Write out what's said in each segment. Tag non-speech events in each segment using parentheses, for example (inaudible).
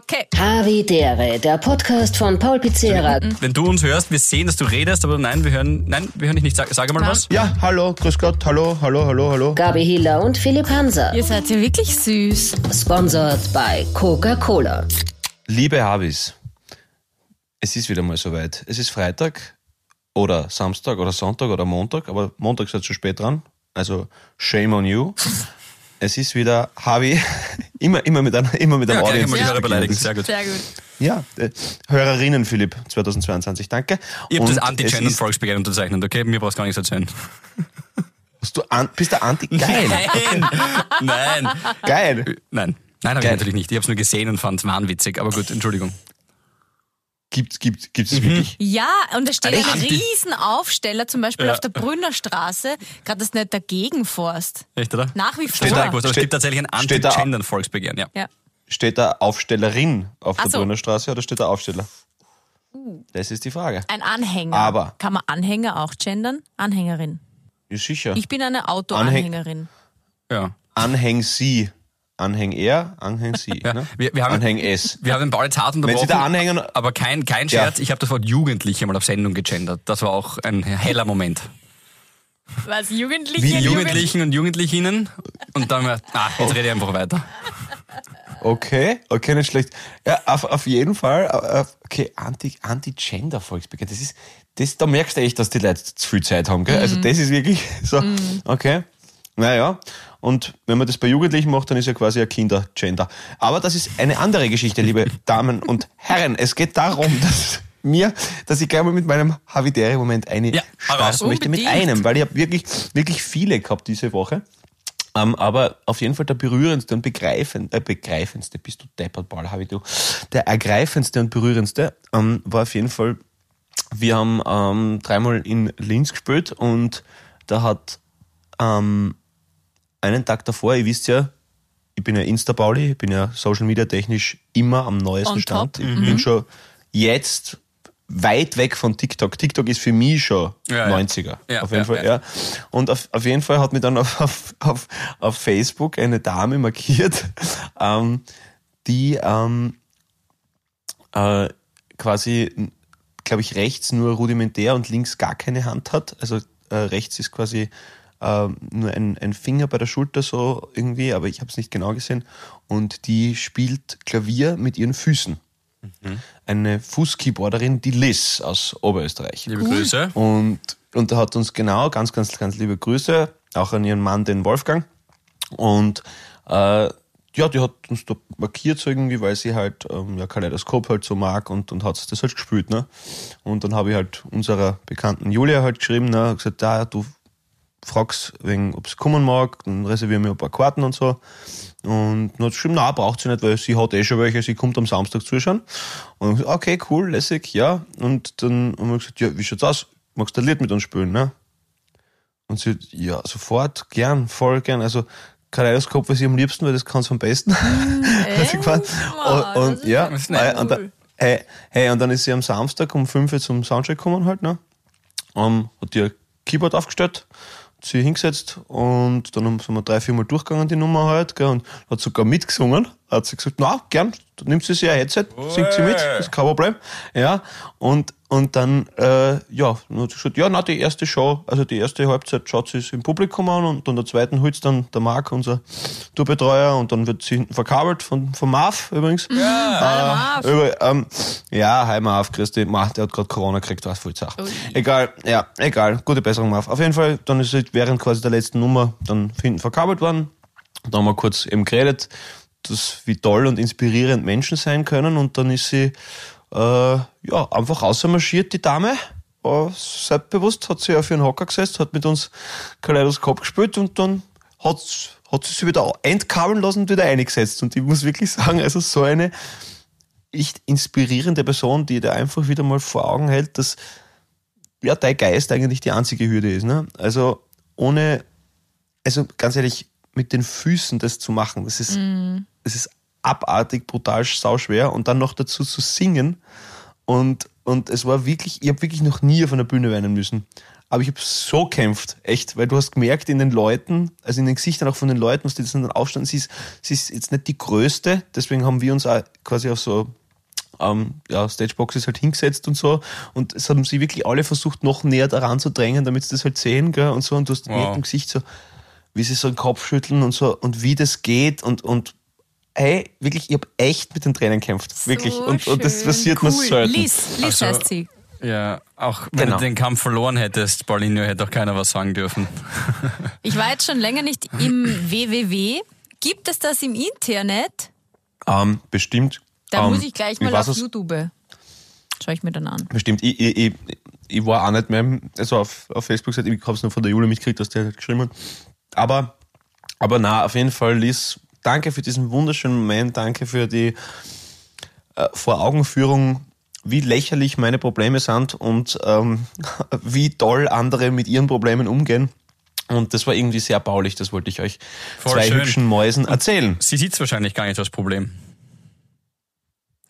Okay. Havidere, der Podcast von Paul Pizzera. Wenn du uns hörst, wir sehen, dass du redest, aber nein, wir hören, nein, wir hören dich nicht. Sag, sag mal Ja. was. Ja, hallo, grüß Gott, hallo, hallo, hallo, hallo. Gabi Hiller und Philipp Hanser. Ihr seid ja wirklich süß. Sponsored by Coca-Cola. Liebe Habis, es ist wieder mal soweit. Es ist Freitag oder Samstag oder Sonntag oder Montag, aber Montag seid schon spät dran. Also shame on you. (laughs) Es ist wieder Habi, immer, immer mit einer, immer mit einem Ja, Audience. einmal die Hörer beleidigen. Sehr gut. Sehr gut. Ja, äh, Hörerinnen Philipp 2022, danke. Ich habe das Anti-Gender-Volksbegehren unterzeichnet, okay? Mir brauchst du gar nichts erzählen. Hast Du an, bist der Anti, geil, Nein, nein, geil. nein. Nein, habe ich natürlich nicht. Ich habe es nur gesehen und fand es wahnwitzig. Aber gut, Entschuldigung. Gibt's, gibt's Mhm. es wirklich? Ja, und da steht ein Echt? riesen Aufsteller, zum Beispiel Ja. auf der Brünner Straße, gerade das nicht dagegen Forst. Echt, oder? Nach wie vor. Steht da aber es Steht- gibt tatsächlich ein Anti-Gender-Volksbegehren, ja. Ja. Steht da Aufstellerin auf Ach der so. Brünner Straße oder steht da Aufsteller? Das ist die Frage. Ein Anhänger. Aber- Kann man Anhänger auch gendern? Anhängerin. Ja, sicher. Ich bin eine Autoanhängerin. ja. Anhäng sie. Anhäng er, Anhäng sie. Ja, Ne? wir- wir haben- Anhäng es. Wir haben den Paul jetzt hart Wenn unterbrochen. Sie da anhängen, aber kein, kein Ja. Scherz, ich habe das Wort Jugendliche mal auf Sendung gegendert. Das war auch ein heller Moment. Was? Jugendliche? Wie Jugendlichen und Jugendlichinnen. Und dann, ah, jetzt rede ich einfach weiter. okay, okay, nicht schlecht. Ja, auf, auf jeden Fall, okay, Anti, Anti-Gender-Volksbegehren, das ist, das, da merkst du echt, dass die Leute zu viel Zeit haben, gell? Also das ist wirklich (laughs) so, okay, naja. Und wenn man das bei Jugendlichen macht, dann ist ja quasi ein Kinder-Gender. Aber das ist eine andere Geschichte, liebe (laughs) Damen und Herren. Es geht darum, dass mir, dass ich gleich mal mit meinem Havidere-Moment eine Ja, starten möchte mit einem, weil ich habe wirklich, wirklich viele gehabt diese Woche. Ähm, aber auf jeden Fall der berührendste und begreifend, äh, begreifendste, bist du deppert, Paul, habe ich du. Der ergreifendste und berührendste ähm, war auf jeden Fall, wir haben ähm, dreimal in Linz gespielt und da hat ähm, einen Tag davor, ihr wisst ja, ich bin ja Insta-Pauli, ich bin ja Social Media technisch immer am neuesten On Stand. top. Ich bin schon jetzt weit weg von TikTok. TikTok ist für mich schon Ja, ja. 90er. Ja, auf jeden ja, Fall, ja. ja. Und auf, auf jeden Fall hat mir dann auf, (laughs) auf, auf, auf Facebook eine Dame markiert, (laughs) ähm, die ähm, äh, quasi, glaube ich, rechts nur rudimentär und links gar keine Hand hat. Also äh, rechts ist quasi äh, nur ein, ein Finger bei der Schulter so irgendwie, aber ich habe es nicht genau gesehen. Und die spielt Klavier mit ihren Füßen. Eine Fußkeyboarderin, die Liz aus Oberösterreich. Liebe Grüße. Und, und er hat uns genau, ganz, ganz, ganz liebe Grüße, auch an ihren Mann, den Wolfgang. Und äh, ja, die hat uns da markiert so irgendwie, weil sie halt ähm, ja, Kaleidoskop halt so mag und, und hat das halt gespielt. Ne? Und dann habe ich halt unserer bekannten Julia halt geschrieben, ne, gesagt, da, du fragst wegen, ob es kommen mag, dann reservieren wir ein paar Karten und so. Und dann hat sie geschrieben, na, braucht sie nicht, weil sie hat eh schon welche, sie kommt am Samstag zuschauen. Und ich gesagt, okay, cool, lässig, ja. Und dann haben wir gesagt, ja, wie schaut's aus? Magst du ein Lied mit uns spielen, ne? Und sie, ja, sofort, gern, voll gern. Also, Kaleidoskop, was ich am liebsten, weil das kann's am besten. (laughs) Sie gemeint. Mann, und, und ist ja, ist äh, und dann, hey, hey, und dann ist sie am Samstag um 5 Uhr zum Soundcheck gekommen halt, ne? Ähm, hat ihr Keyboard aufgestellt, sie hingesetzt und dann sind wir drei, vier Mal durchgegangen, die Nummer halt, gell, und hat sogar mitgesungen. Hat sie gesagt, na, gern, dann nimmt sie ein Headset, singt sie mit, ist kein Problem. Ja, und, und dann, äh, ja, dann hat sie gesagt, ja, na, die erste Show, also die erste Halbzeit schaut sie es im Publikum an und dann der zweiten holt's dann der Marc, unser Tourbetreuer, und dann wird sie hinten verkabelt von, von Marv übrigens. Ja, äh, über, ähm, ja, hi Marv, Christi, Marv, der hat gerade Corona gekriegt, was voll Sache. Ui. Egal, ja, egal, gute Besserung, Marv. Auf jeden Fall, dann ist sie während quasi der letzten Nummer dann hinten verkabelt worden. Dann haben wir kurz eben geredet, dass, wie toll und inspirierend Menschen sein können und dann ist sie äh, ja, einfach rausmarschiert, die Dame. Äh, selbstbewusst hat sie auf ihren Hocker gesetzt, hat mit uns Kaleidoskop gespielt und dann hat, hat sie sich wieder entkabeln lassen und wieder eingesetzt. Und ich muss wirklich sagen, also so eine echt inspirierende Person, die dir einfach wieder mal vor Augen hält, dass ja, dein Geist eigentlich die einzige Hürde ist. Ne? Also ohne, also ganz ehrlich, mit den Füßen das zu machen, das ist, das ist abartig, brutal, sauschwer und dann noch dazu zu singen Und, und es war wirklich, ich habe wirklich noch nie auf einer Bühne weinen müssen. Aber ich habe so kämpft, echt, weil du hast gemerkt in den Leuten, also in den Gesichtern auch von den Leuten, was die dann aufstanden, sie ist, sie ist jetzt nicht die größte, deswegen haben wir uns auch quasi auf so ähm, ja, Stageboxes halt hingesetzt und so. Und es haben sie wirklich alle versucht, noch näher daran zu drängen, damit sie das halt sehen, gell, und so. Und du hast gemerkt Wow. im Gesicht so, wie sie so den Kopf schütteln und so und wie das geht und, und hey, wirklich, ich habe echt mit den Tränen gekämpft. Wirklich. So und, und das passiert cool. mir selten. Liz, Liz Also- heißt sie. Ja, auch wenn Genau. du den Kampf verloren hättest, Paulinho, hätte auch keiner was sagen dürfen. (laughs) Ich war jetzt schon länger nicht im WWW. Gibt es das im Internet? Ähm, bestimmt. Da ähm, muss ich gleich mal auf YouTube. Schau ich mir dann an. Bestimmt. Ich, ich, ich, ich war auch nicht mehr, also auf, auf Facebook, ich habe es nur von der Jule mitgekriegt, dass der halt geschrieben hat. Aber, aber na, auf jeden Fall, Liz, danke für diesen wunderschönen Moment, danke für die äh, Vor-Augenführung, wie lächerlich meine Probleme sind und ähm, (laughs) wie toll andere mit ihren Problemen umgehen. Und das war irgendwie sehr baulich, das wollte ich euch Voll zwei schön. hübschen Mäusen erzählen. Sie sieht es wahrscheinlich gar nicht als Problem.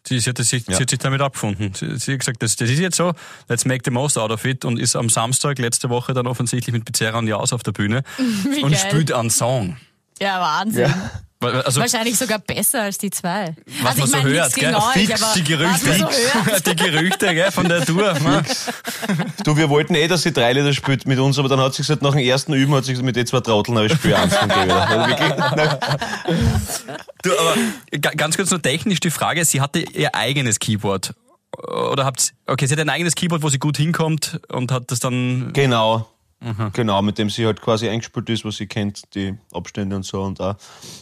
Sie, sie, hat, das- sie, Ja. sie hat sich damit abgefunden. Sie, sie hat gesagt, das, das ist jetzt so, let's make the most out of it und ist am Samstag letzte Woche dann offensichtlich mit Pizzeria und Jaus auf der Bühne (laughs) und geil. spielt einen Song. Ja, Wahnsinn. Weil- Also, Wahrscheinlich sogar besser als die zwei. was also man ich so meine, hört, gell? euch, Fix die Gerüchte, so (laughs) die Gerüchte gell, von der Tour. ne? (laughs) Du, wir wollten eh, dass sie drei Liter spielt mit uns, aber dann hat sie gesagt, nach dem ersten Üben hat sie gesagt, mit den zwei Trotteln, aber ich und geh wieder. Also wirklich, nein. (laughs) Du, aber ga- ganz kurz nur technisch die Frage, sie hatte ihr eigenes Keyboard. Oder habt okay, sie hat ein eigenes Keyboard, wo sie gut hinkommt und hat das dann. Genau. Genau, mit dem sie halt quasi eingespielt ist, was sie kennt, die Abstände und so und auch.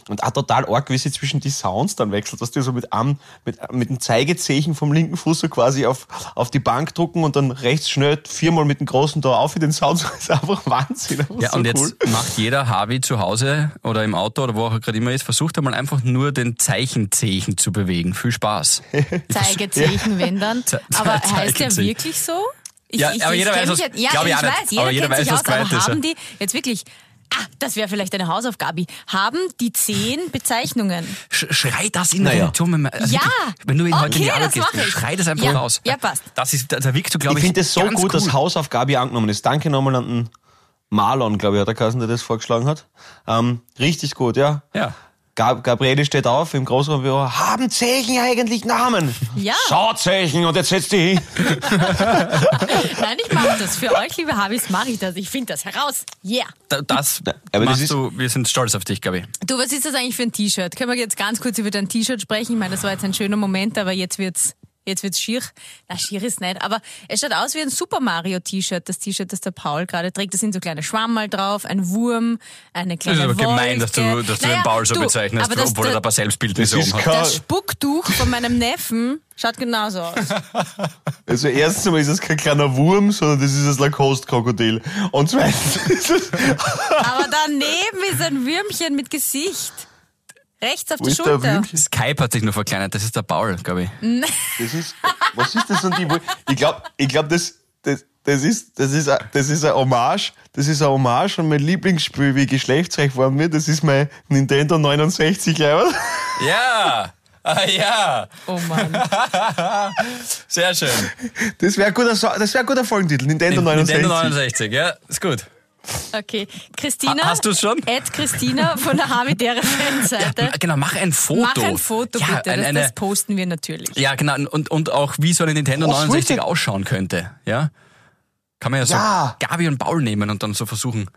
Und auch total arg, wie sie zwischen die Sounds dann wechselt, dass die so mit einem, mit, mit dem Zeigezeichen vom linken Fuß so quasi auf, auf die Bank drucken und dann rechts schnell viermal mit dem großen da auf in den Sound. (laughs) Das ist einfach Wahnsinn. einfach Ja, so und jetzt cool. macht jeder Harvey zu Hause oder im Auto oder wo auch gerade immer ist, versucht einmal einfach nur den Zeichenzeichen zu bewegen. Viel Spaß. (laughs) Zeigezeichen, wenn dann. (laughs) Aber heißt der wirklich so? Ich, Ja, aber jeder weiß, was- jetzt- Ja, ich ich weiß, jeder Aber jeder kennt weiß, sich was aus, aber ist, haben die jetzt wirklich, ah, das wäre vielleicht eine Hausaufgabe, haben die zehn (laughs) Bezeichnungen? Sch schrei das in der Naja. Wenn, man- also Ja. wenn du in Okay, heute in die Arbeit das gehst, ich. schrei das einfach Ja. raus. Ja, passt. Das ist, da, wirkst du, glaube Ich ich, finde es so gut, cool. dass Hausaufgabe angenommen ist. Danke nochmal an den Marlon, glaube ich, hat der Kassen, der das vorgeschlagen hat. Ähm, richtig gut, ja. Ja. Gab Gabriele steht auf im Großraumbüro. Haben Zeichen eigentlich Namen? Ja. So Zeichen und jetzt setzt die hin. (laughs) Nein, ich mache das. Für euch, liebe Habis, mache ich das. Ich finde das heraus. Yeah. Da- Das aber das machst ist- du, wir sind stolz auf dich, Gabi. Du, was ist das eigentlich für ein T-Shirt? Können wir jetzt ganz kurz über dein T-Shirt sprechen? Ich meine, das war jetzt ein schöner Moment, aber jetzt wird's Jetzt wird's schier. Na, schier ist nicht. Aber es schaut aus wie ein Super Mario T-Shirt, das T-Shirt, das der Paul gerade trägt. Da sind so kleine Schwammerl drauf, ein Wurm, eine Das kleine ist aber gemein, Wolke. dass du, dass du Naja, den Paul so du, bezeichnest, das, obwohl er da ein paar Selbstbildnisse Das oben hat. das Spucktuch von meinem Neffen schaut genauso aus. (laughs) Also erstens einmal ist es kein kleiner Wurm, sondern das ist das Lacoste-Krokodil. Und zweitens ist es, Aber daneben ist ein Würmchen mit Gesicht. Rechts auf wo der ist der Schulter. Würmchen? Skype hat sich nur verkleinert, das ist der Paul, glaube ich. Das ist, was ist das? Und die, ich glaube, ich glaub, das, das, das ist, das ist, ein- das ist ein Hommage. Das ist ein Hommage an mein Lieblingsspiel, wie geschlechtsreich worden wird. Das ist mein Nintendo 69, glaube ich. Ja! Ah, ja! Oh Mann. Sehr schön. Das wäre ein guter, So- das wäre ein guter Folgentitel. Nintendo 69. Nintendo 69, ja, ist gut. Okay. Christina. Ha- hast du's schon? Ed Christina von der Habitäre Fanseite. Genau, mach ein Foto. Mach ein Foto ja, bitte, ein- das, eine, das posten wir natürlich. ja, genau, und, und auch wie so eine Nintendo Was 69 wollte- ausschauen könnte, ja? Kann man ja so Ja. Gabi und Paul nehmen und dann so versuchen.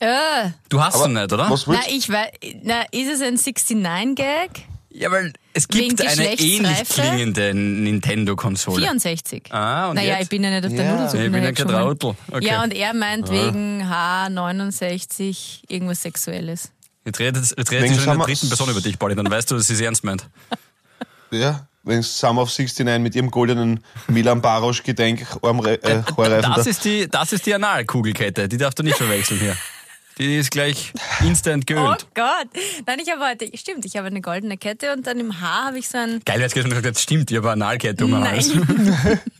Äh, Du hast sie nicht, oder? Was na, willst ich weiß, na, ist es ein 69-Gag? Ja, weil es Wegen gibt eine ähnlich klingende Nintendo-Konsole. 64. Ah, und naja, jetzt? ich bin ja nicht auf der Ja. Nudelsuppe. Ich bin ja kein. Trautel. Okay. Ja, und er meint wegen H69 irgendwas Sexuelles. Jetzt redet, jetzt redet Wegen sie schon in der dritten Person über dich, Pauli, dann weißt du, dass sie es ernst meint. (laughs) Ja, wenn Summer of 69 mit ihrem goldenen Milan Barosch Gedenk Armre äh, Haarreifen Das da. ist die, das ist die Analkugelkette, die darfst du nicht verwechseln hier. Die ist gleich instant Oh geölt. Gott. Nein, ich habe heute, stimmt, ich habe eine goldene Kette und dann im Haar habe ich so ein. Geil, jetzt gesagt, jetzt stimmt, ich habe eine Analkette um Hals. Nein. (laughs)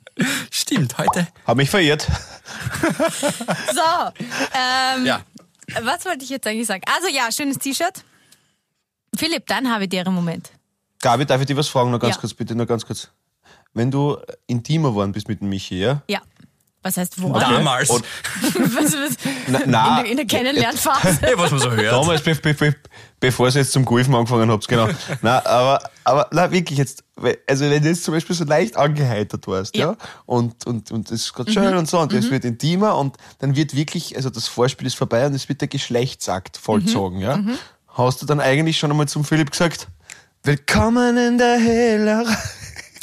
Stimmt, heute. Hab mich verirrt. So. Ähm, Ja. Was wollte ich jetzt eigentlich sagen? Also ja, schönes T-Shirt. Philipp, dann habe ich dir einen Moment. Gabi, darf ich dir was fragen? Noch ganz Ja. kurz, bitte, nur ganz kurz. wenn du intimer geworden bist mit dem Michi, ja? Ja. Was heißt wo? Damals. Und, (laughs) Was, was? na, na, In, der, in der Kennenlernphase. Was man so hört. Damals, be, be, be, bevor ihr jetzt zum Golfen angefangen habt, genau. na, aber, aber, na, wirklich jetzt, also wenn du jetzt zum Beispiel so leicht angeheitert warst, ja, Ja. und, und, und es ist gerade schön und so, und es wird intimer und dann wird wirklich, also das Vorspiel ist vorbei und es wird der Geschlechtsakt vollzogen, ja. Hast du dann eigentlich schon einmal zum Philipp gesagt, willkommen in der Helle.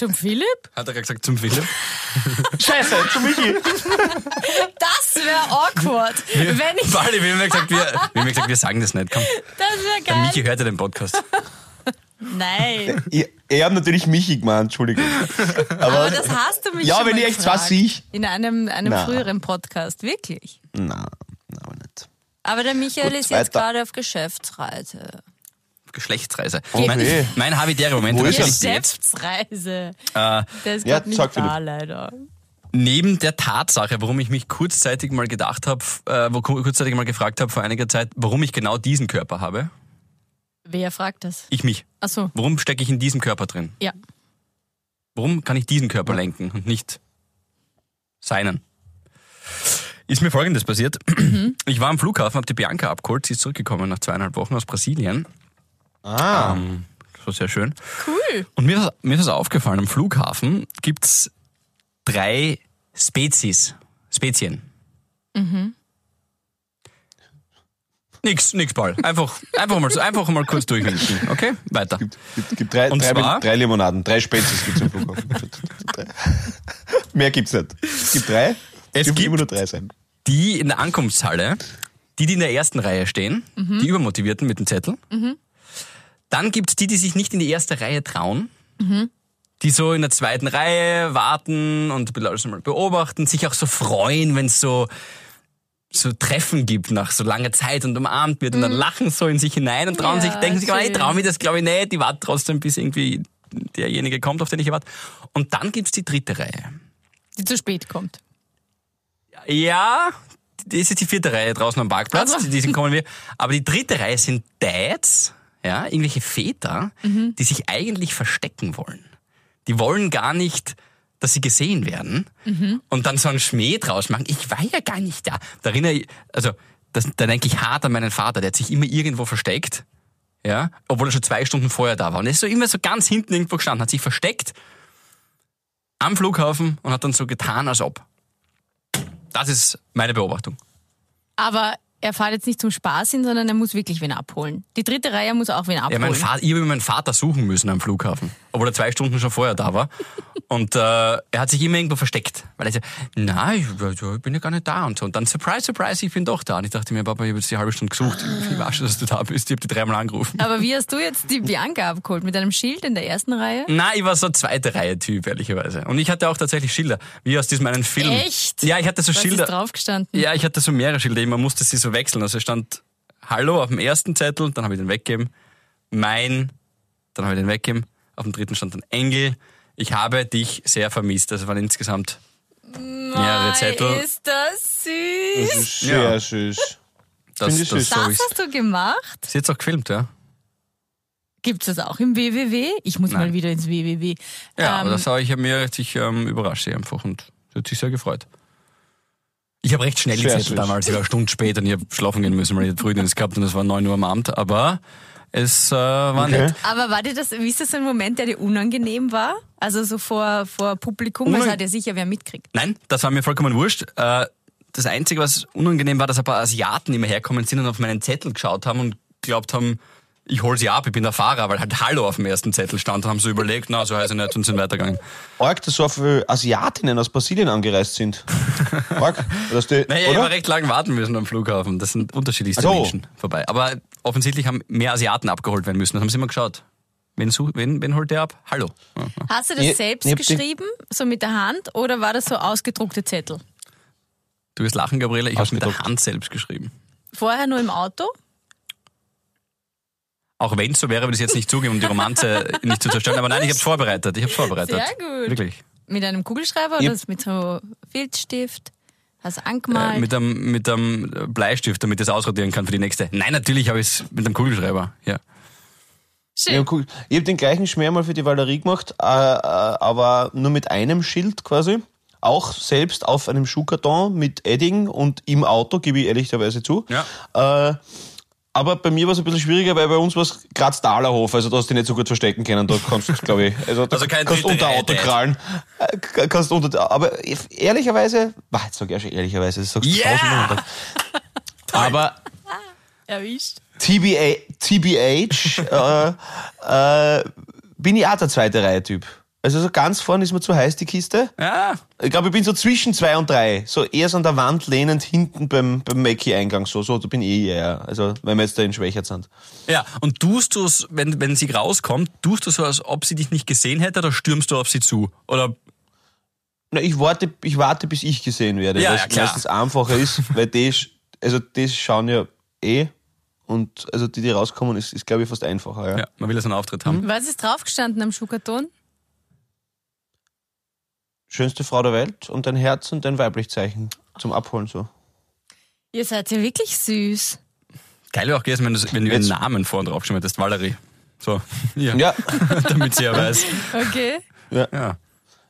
Zum Philipp? Hat er gerade gesagt zum Philipp? Scheiße, (laughs) zu Michi. Das wäre awkward. wenn ich. Wally, wir haben ja gesagt, wir, wir, haben ja gesagt, wir sagen das nicht. Komm, Das wäre der geil. Michi hört ja den Podcast. Nein. Ich, ich habe natürlich Michi gemeint, Entschuldigung. Aber das hast du mich Ja, schon wenn mal ich echt was gefragt. ich. In einem, einem früheren Podcast, wirklich. Na, na, aber nicht. Aber der Michael Gut, ist jetzt weiter. gerade auf Geschäftsreise. Geschlechtsreise. Oh mein, weh. mein habitärer Moment Wo in ist der? Realität. Geschäftsreise. Äh, ist Ja, nicht sag, da, leider. neben der Tatsache, warum ich mich kurzzeitig mal gedacht habe, äh, wo kurzzeitig mal gefragt habe vor einiger Zeit, warum ich genau diesen Körper habe, Wer fragt das? ich mich. Ach so, Warum stecke ich in diesem Körper drin? ja. Warum kann ich diesen Körper lenken und nicht seinen? Ist mir folgendes passiert. Ich war am Flughafen, habe die Bianca abgeholt, sie ist zurückgekommen nach zweieinhalb Wochen aus Brasilien. Ah. Ähm, das war sehr schön. Cool. Und mir, ist- mir ist das aufgefallen, am Flughafen gibt's drei Spezies, Spezien. Nix, nix, Paul. Einfach, einfach, mal, einfach mal kurz durchwinken. Okay, weiter. Gibt, gibt, gibt drei, Und drei, zwar? drei Limonaden, drei Spezies gibt's im Flughafen. Drei. (laughs) Mehr gibt's nicht. Es gibt drei. Es gibt- immer nur drei sein. Die in der Ankunftshalle, die, die in der ersten Reihe stehen, die Übermotivierten mit dem Zettel. Dann gibt's die, die sich nicht in die erste Reihe trauen. Die so in der zweiten Reihe warten und beobachten, sich auch so freuen, wenn es so, so Treffen gibt nach so langer Zeit und umarmt wird und dann lachen so in sich hinein und trauen Ja, sich, denken sich, oh, ich traue mir das glaube ich nicht, die warten trotzdem, bis irgendwie derjenige kommt, auf den ich warte. Und dann gibt's die dritte Reihe. Die zu spät kommt. Ja, das ist die vierte Reihe draußen am Parkplatz, Also. die diesen kommen wir. Aber die dritte Reihe sind Dads, ja, irgendwelche Väter, Mhm. die sich eigentlich verstecken wollen. Die wollen gar nicht, dass sie gesehen werden Mhm. und dann so einen Schmäh draus machen. Ich war ja gar nicht da. Da erinnere ich, also, das, da denke ich hart an meinen Vater, der hat sich immer irgendwo versteckt, ja, obwohl er schon zwei Stunden vorher da war. Und er ist so immer so ganz hinten irgendwo gestanden, hat sich versteckt am Flughafen und hat dann so getan, als ob. Das ist meine Beobachtung. Aber er fährt jetzt nicht zum Spaß hin, sondern er muss wirklich wen abholen. Die dritte Reihe muss auch wen Ja, abholen. mein Vater, ich habe meinen Vater suchen müssen am Flughafen, obwohl er zwei Stunden schon vorher da war. Und äh, er hat sich immer irgendwo versteckt, weil er so, nein, ich, ich bin ja gar nicht da und so. Und dann, surprise, surprise, ich bin doch da. Und ich dachte mir, Papa, ich habe jetzt die halbe Stunde gesucht. Ich weiß schon, dass du da bist. Ich habe die dreimal angerufen. Aber wie hast du jetzt die Bianca abgeholt? Mit einem Schild in der ersten Reihe? Nein, ich war so zweite Reihe-Typ, ehrlicherweise. Und ich hatte auch tatsächlich Schilder, wie aus diesem einen Film. Echt? Ja, ich hatte so Was Schilder. ist draufgestanden? Ja, ich hatte so mehrere Schilder, man musste sie so wechseln. Also es stand Hallo auf dem ersten Zettel, dann habe ich den weggegeben. Mein, dann habe ich den weggegeben. Auf dem dritten stand dann Engel. Ich habe dich sehr vermisst. Also waren insgesamt mehrere Zettel. Ist das süß? Sehr Ja. süß. Das, das, süß. Das ist. hast du gemacht? Ist jetzt auch gefilmt, ja? Gibt's das auch im WWW? Ich muss mal Nein. wieder ins WWW. Ja, Ähm, aber das habe ich mir sich ähm, überrascht sie einfach und sie hat sich sehr gefreut. Ich habe recht schnell die Sehr Zettel süß. damals, ich war eine Stunde später und ich habe schlafen gehen müssen, weil ich Frühdienst gehabt und es war 9 Uhr am Abend, aber es äh, war Okay. nett. Aber war dir das, wie ist das so ein Moment, der dir unangenehm war? Also so vor, vor Publikum, das Unang- hat ja sicher wer mitkriegt. Nein, das war mir vollkommen wurscht. Äh, Das Einzige, was unangenehm war, dass ein paar Asiaten immer herkommen sind und auf meinen Zettel geschaut haben und glaubt haben, ich hol sie ab, ich bin der Fahrer, weil halt Hallo auf dem ersten Zettel stand und haben so überlegt, na, so heißt er nicht und sind weitergegangen. Arg, dass so viele Asiatinnen aus Brasilien angereist sind. (laughs) Arg, dass die, Naja, ich oder? habe recht lang warten müssen am Flughafen. Das sind unterschiedlichste so. Menschen vorbei. Aber offensichtlich haben mehr Asiaten abgeholt werden müssen. Das haben sie immer geschaut. Wen, such, wen, wen holt der ab? Hallo. Hast du das Ich- selbst ich geschrieben, so mit der Hand, oder war das so ausgedruckte Zettel? Du wirst lachen, Gabriele, ich habe mit der. Hand selbst geschrieben. Vorher nur im Auto? Auch wenn es so wäre, würde ich es jetzt nicht zugeben, um die Romanze (laughs) nicht zu zerstören. Aber nein, ich habe vorbereitet. Ich habe vorbereitet. Sehr gut. Wirklich. Mit einem Kugelschreiber oder Yep. mit so Filzstift? Hast du Äh, angemalt? mit einem mit einem Bleistift, damit ich das ausradieren kann für die nächste. Nein, natürlich habe ich es mit einem Kugelschreiber. Ja. Schön. Ja, cool. Ich habe den gleichen Schmäh mal für die Valerie gemacht, äh, äh, aber nur mit einem Schild quasi. Auch selbst auf einem Schuhkarton mit Edding und im Auto, gebe ich ehrlicherweise zu. Ja. Aber bei mir war es ein bisschen schwieriger, weil bei uns war es Graz Dahlerhof, also da hast du dich nicht so gut verstecken können. Da kannst du, glaube ich, also, da Also kein kannst unter Auto krallen. Äh, Kannst unter, aber ehrlicherweise, wah, jetzt sag ich ja schon ehrlicherweise, das sagst du Tag. (laughs) Aber Erwischt. TBA, TBH, äh, äh, bin ich auch der zweite Reihe-Typ. Also so ganz vorne ist mir zu heiß, die Kiste. Ja, Ich glaube, ich bin so zwischen zwei und drei. So eher so an der Wand lehnend hinten beim, beim Mackie-Eingang. So, so, da bin ich eher. Also, wenn wir jetzt da in Schwächert sind. ja. Und tust du es, wenn, wenn sie rauskommt, tust du so, als ob sie dich nicht gesehen hätte oder stürmst du auf sie zu? Oder Na, ich warte, ich warte, bis ich gesehen werde. Ja, weil ja, klar. meistens einfacher ist, (laughs) weil die, also die schauen ja eh. Und also die, die rauskommen, ist, ist glaube ich, fast einfacher. Ja. ja, man will ja so einen Auftritt haben. Was ist draufgestanden am Schuhkarton? Schönste Frau der Welt und ein Herz und ein Weiblichzeichen zum Abholen so. Ihr seid ja wirklich süß. Geil wäre auch gewesen, wenn du, wenn du ihren Namen vorne draufgeschrieben hättest, Valerie. So, ja, Ja, (laughs) damit sie ja weiß. Okay. Ja.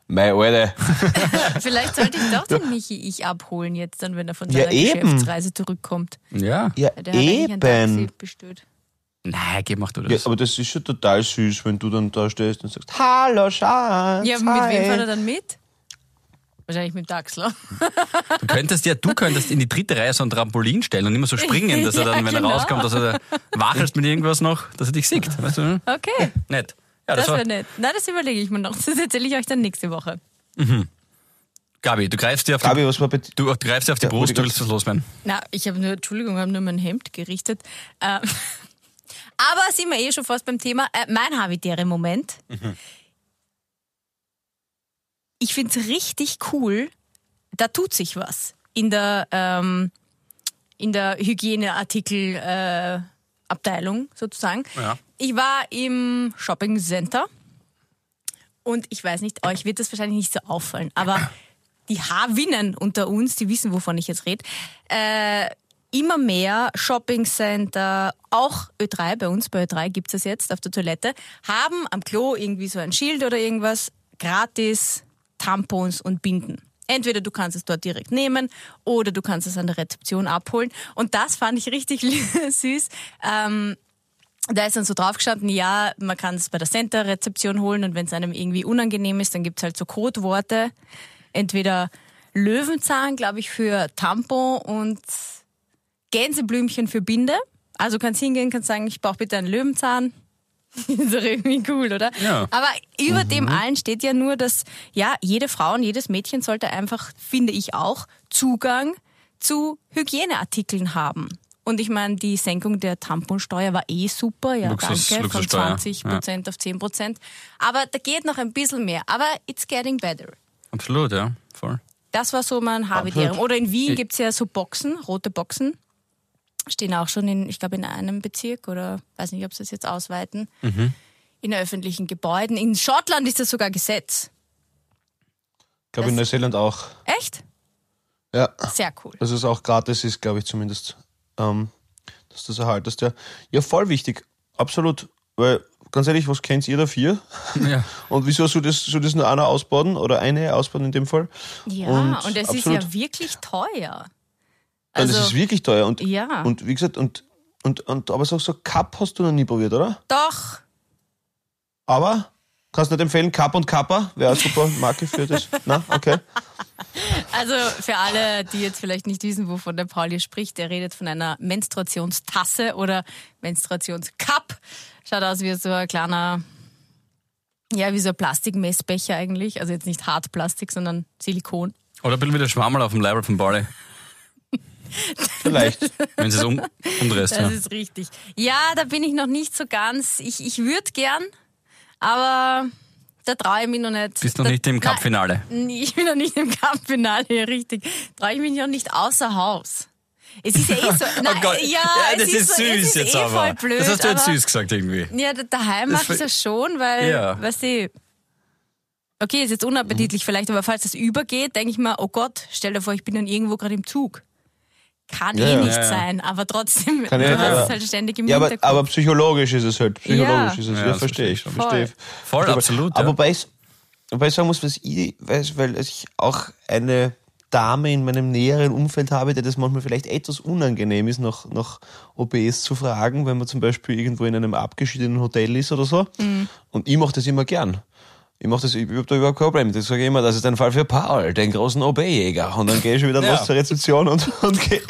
mein Alter. (laughs) Vielleicht sollte ich doch den Michi ich abholen jetzt dann, wenn er von Ja, seiner eben. Geschäftsreise zurückkommt. Ja. Ja, Der eben. Nein, geh, mach du Ja, das. aber das ist schon total süß, wenn du dann da stehst und sagst, Hallo Schatz. Ja, mit hi." wem fährt er dann mit? Wahrscheinlich mit dem Taxler. Du könntest ja, du könntest in die dritte Reihe so ein Trampolin stellen und immer so springen, dass er (laughs) Ja, dann, wenn genau. er rauskommt, dass er da wachelst mit irgendwas noch, dass er dich sieht. Weißt du? Okay, Nett. Ja, das, das war. wäre nett. Na, das überlege ich mir noch. Das erzähle ich euch dann nächste Woche. Gabi, du greifst dir auf Gabi, die, was war dir? du greifst dir auf die Ja, Brust, du ich willst was loswerden. Na, ich habe nur, Entschuldigung, habe nur mein Hemd gerichtet. Äh, (laughs) aber sind wir eh schon fast beim Thema. Äh, mein Habitäre-Moment. Ich finde es richtig cool. Da tut sich was in der, ähm, in der Hygieneartikel äh, sozusagen. Ja. Ich war im Shopping Center und ich weiß nicht, euch wird das wahrscheinlich nicht so auffallen, aber die Haarwinnen unter uns, die wissen, wovon ich jetzt rede, äh, immer mehr Shoppingcenter, auch Ö3, bei uns bei Ö3 gibt es jetzt auf der Toilette, haben am Klo irgendwie so ein Schild oder irgendwas, gratis Tampons und Binden. Entweder du kannst es dort direkt nehmen oder du kannst es an der Rezeption abholen. Und das fand ich richtig (laughs) süß. Ähm, da ist dann so draufgestanden, ja, man kann es bei der Center-Rezeption holen und wenn es einem irgendwie unangenehm ist, dann gibt's halt so Codeworte. Entweder Löwenzahn, glaube ich, für Tampon und Gänseblümchen für Binde. Also kannst hingehen, kannst sagen, ich brauche bitte einen Löwenzahn. (laughs) ist doch irgendwie cool, oder? Ja. Aber über dem allen steht ja nur, dass ja jede Frau und jedes Mädchen sollte einfach, finde ich auch, Zugang zu Hygieneartikeln haben. Und ich meine, die Senkung der Tamponsteuer war eh super, ja, Luxus- danke, von Luxussteuer, 20 Prozent auf 10 Prozent. Aber da geht noch ein bisschen mehr. Aber it's getting better. Absolut, ja. Voll. Das war so mein Habitärum. Oder in Wien gibt's ja so Boxen, rote Boxen. Stehen auch schon in, ich glaube, in einem Bezirk oder weiß nicht, ob sie das jetzt ausweiten. In öffentlichen Gebäuden. In Schottland ist das sogar Gesetz. Ich glaube in Neuseeland auch. Echt? Ja. Sehr cool. Dass es auch gratis ist, glaube ich zumindest. Ähm, dass du das erhaltest, ja. Ja, voll wichtig. Absolut. Weil, ganz ehrlich, was kennt ihr dafür? Ja. (laughs) Und wieso soll das, soll das nur einer ausbauen? Oder eine ausbauen in dem Fall? Ja, Und und, es ist ja wirklich teuer. Weil Also, das ist wirklich teuer. Und, Ja. und wie gesagt, und, und, und aber so, so Cup hast du noch nie probiert, oder? doch. Aber kannst du nicht empfehlen, Cup und Kappa? Wäre eine super Marke für das. Na, okay. Also für alle, die jetzt vielleicht nicht wissen, wovon der Paul hier spricht, der redet von einer Menstruationstasse oder Menstruationscup. Schaut aus wie so ein kleiner, ja, wie so ein Plastikmessbecher eigentlich. Also jetzt nicht Hartplastik, sondern Silikon. Oder ein bisschen wie der Schwammerl auf dem Leibel von Barley, Vielleicht. (laughs) wenn sie es um, umdrehst. Das Ja. ist richtig. Ja, da bin ich noch nicht so ganz. Ich, ich würde gern, aber da traue ich mich noch nicht. Bist noch da, nicht im Cup-Finale. (laughs) Ich bin noch nicht im Cup-Finale, ja, richtig. Traue ich mich noch nicht außer Haus. Es ist ja eh so. (laughs) Nein, oh Gott. Ja, das es ist, so, süß ist jetzt eh aber. Voll blöd, das hast du jetzt süß gesagt irgendwie. Ja, da- daheim mache ich das schon, weil, Ja. weißt du, okay, ist jetzt unappetitlich vielleicht, aber falls das übergeht, denke ich mir, oh Gott, stell dir vor, ich bin dann irgendwo gerade im Zug. Kann Ja, eh ja. nicht Ja, ja. sein, aber trotzdem, Kann hast aber- es halt ständig im Ja, aber, aber psychologisch ist es halt. Psychologisch Ja. ist es. Ja, Ja, das verstehe ich. Verstehe schon. ich. Voll, Verstehe. absolut, Aber ja. wobei ich, wobei ich sagen muss, was ich, weiß, weil ich auch eine Dame in meinem näheren Umfeld habe, der das manchmal vielleicht etwas unangenehm ist, nach, nach OBS zu fragen, wenn man zum Beispiel irgendwo in einem abgeschiedenen Hotel ist oder so. Mhm. Und ich mache das immer gern. Ich mache das, ich habe da überhaupt kein Problem. Das sage ich immer, das ist ein Fall für Paul, den großen OB-Jäger. Und dann gehe ich wieder (laughs) Ja. los zur Rezeption und, und gehe.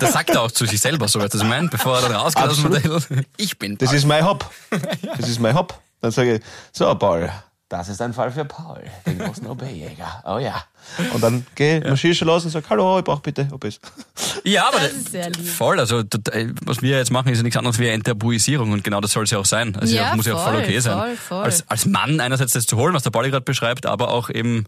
Das sagt er auch zu sich selber so, was ich meine? Bevor er dann rausgeht aus dem. Hotel. Ich bin Das Paul. ist mein Hop. (laughs) Das ist mein Hop. Dann sage ich, so Paul, das ist ein Fall für Paul, den großen OB-Jäger. Oh ja. Und dann gehe marschiere schon los und sage, hallo, ich brauche bitte OBs. Ja, aber Das ist sehr lieb. voll. Also was wir jetzt machen, ist ja nichts anderes wie eine Enttabuisierung und genau das soll es ja auch sein. Also Ja, muss ja auch voll voll, okay sein. voll, voll. Als, als Mann einerseits das zu holen, was der Pauli gerade beschreibt, aber auch eben